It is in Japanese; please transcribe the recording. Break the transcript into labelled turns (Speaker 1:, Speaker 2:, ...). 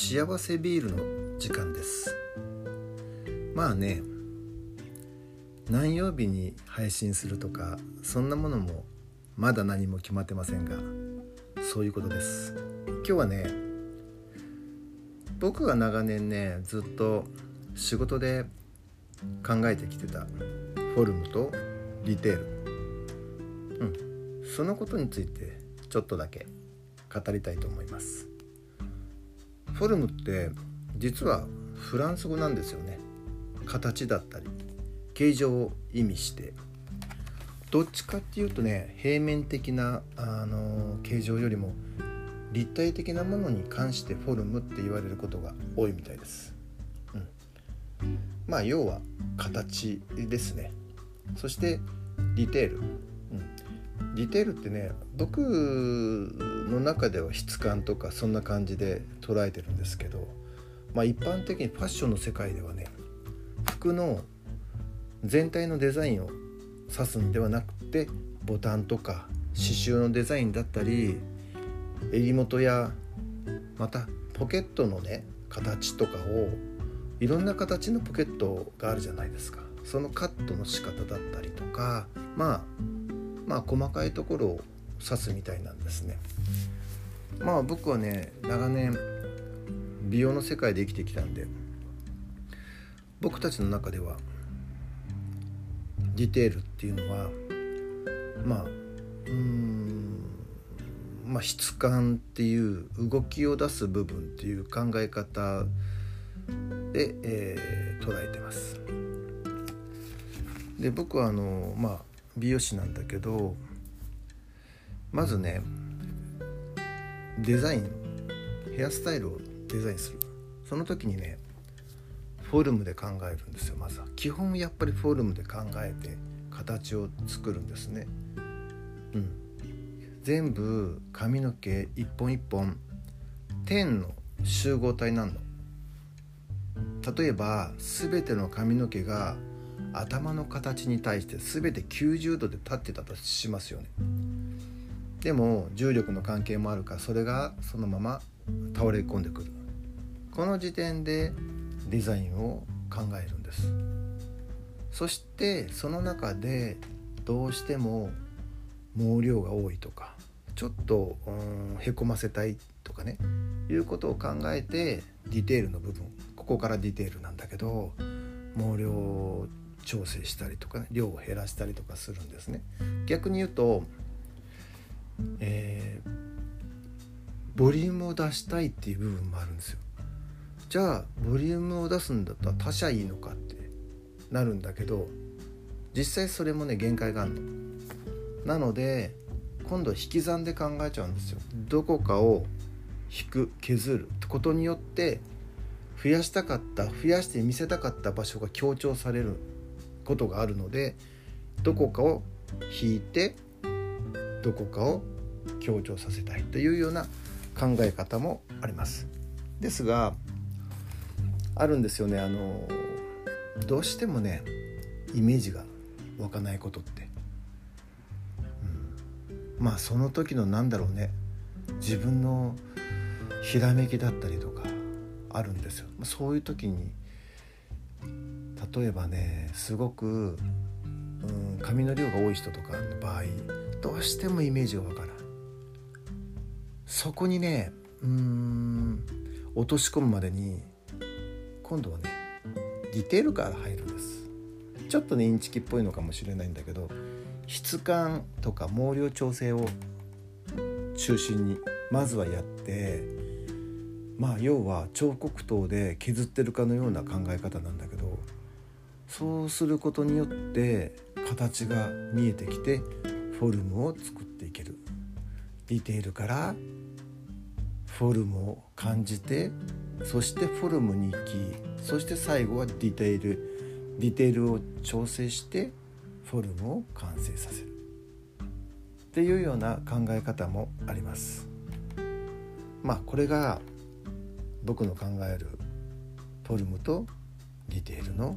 Speaker 1: 幸せビールの時間です。まあね何曜日に配信するとかそんなものもまだ何も決まってませんがそういうことです。今日はね僕が長年ねずっと仕事で考えてきてたフォルムとディテール。うんそのことについてちょっとだけ語りたいと思います。フォルムって実はフランス語なんですよね。形だったり形状を意味して。どっちかっていうとね平面的なあの形状よりも立体的なものに関してフォルムって言われることが多いみたいです、うん、まあ要は形ですね。そしてディテール、ディテールってね僕の中では質感とかそんな感じで捉えてるんですけどまあ一般的にファッションの世界ではね服の全体のデザインを指すんではなくてボタンとか刺繍のデザインだったり襟元やまたポケットのね形とかをいろんな形のポケットがあるじゃないですか。そのカットの仕方だったりとかまあまあ細かいところを指すみたいなんですねまあ僕はね長年美容の世界で生きてきたんで僕たちの中ではディテールっていうのはまあうんまあ質感っていう動きを出す部分っていう考え方で、えー、捉えてます。で僕はあのまあ美容師なんだけどまずねデザインヘアスタイルをデザインする。その時にねフォルムで考えるんですよまずは。基本やっぱりフォルムで考えて形を作るんですね。うん。全部髪の毛一本一本点の集合体なの。例えば全ての髪の毛が頭の形に対して全て90度で立ってたとしますよね。でも重力の関係もあるからそれがそのまま倒れ込んでくる。この時点でデザインを考えるんです。そしてその中でどうしても毛量が多いとかちょっとへこませたいとかねいうことを考えてディテールの部分。ここからディテールなんだけど毛量調整したりとかね量を減らしたりとかするんですね逆に言うと、えー、ボリュームを出したいっていう部分もあるんですよじゃあボリュームを出すんだったら他社いいのかってなるんだけど実際それもね限界があるの。なので今度引き算で考えちゃうんですよ。どこかを引く削ることによって増やしたかった増やして見せたかった場所が強調されることがあるのでどこかを引いてどこかを強調させたいというような考え方もあります。ですがあるんですよね。あのどうしてもねイメージが湧かないことって、うん、まあその時のなんだろうね。自分のひらめきだったりとかあるんですよ。そういう時に例えばねすごく、うん、髪の量が多い人とかの場合どうしてもイメージがわからん。そこにねうん落とし込むまでに今度はねディテールから入るんです。ちょっとねインチキっぽいのかもしれないんだけど質感とか毛量調整を中心にまずはやってまあ要は彫刻刀で削ってるかのような考え方なんだけどそうすることによって形が見えてきてフォルムを作っていける。ディテールからフォルムを感じてそしてフォルムに行きそして最後はディテール。ディテールを調整してフォルムを完成させる。っていうような考え方もあります。まあこれが僕の考えるフォルムとディテールの